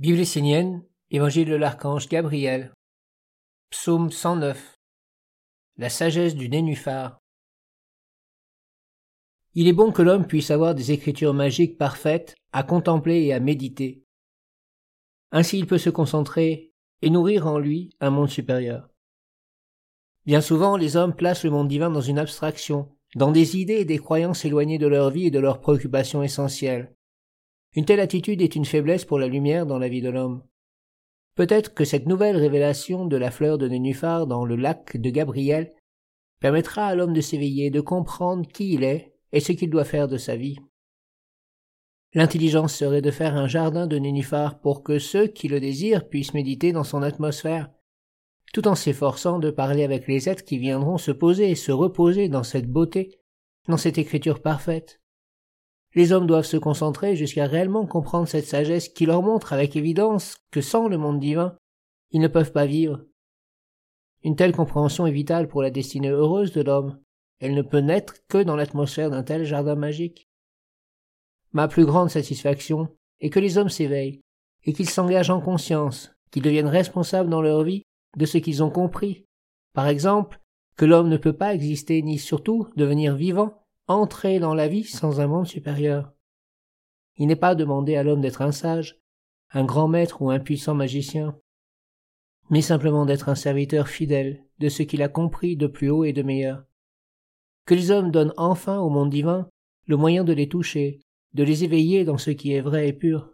Bible essénienne, Évangile de l'archange Gabriel, Psaume 109. La sagesse du nénuphar. Il est bon que l'homme puisse avoir des écritures magiques parfaites à contempler et à méditer. Ainsi il peut se concentrer et nourrir en lui un monde supérieur. Bien souvent, les hommes placent le monde divin dans une abstraction, dans des idées et des croyances éloignées de leur vie et de leurs préoccupations essentielles. Une telle attitude est une faiblesse pour la lumière dans la vie de l'homme. Peut-être que cette nouvelle révélation de la fleur de nénuphar dans le lac de Gabriel permettra à l'homme de s'éveiller, de comprendre qui il est et ce qu'il doit faire de sa vie. L'intelligence serait de faire un jardin de nénuphar pour que ceux qui le désirent puissent méditer dans son atmosphère, tout en s'efforçant de parler avec les êtres qui viendront se poser et se reposer dans cette beauté, dans cette écriture parfaite. Les hommes doivent se concentrer jusqu'à réellement comprendre cette sagesse qui leur montre avec évidence que sans le monde divin, ils ne peuvent pas vivre. Une telle compréhension est vitale pour la destinée heureuse de l'homme. Elle ne peut naître que dans l'atmosphère d'un tel jardin magique. Ma plus grande satisfaction est que les hommes s'éveillent, et qu'ils s'engagent en conscience, qu'ils deviennent responsables dans leur vie de ce qu'ils ont compris. Par exemple, que l'homme ne peut pas exister ni surtout devenir vivant entrer dans la vie sans un monde supérieur. Il n'est pas demandé à l'homme d'être un sage, un grand maître ou un puissant magicien, mais simplement d'être un serviteur fidèle de ce qu'il a compris de plus haut et de meilleur. Que les hommes donnent enfin au monde divin le moyen de les toucher, de les éveiller dans ce qui est vrai et pur.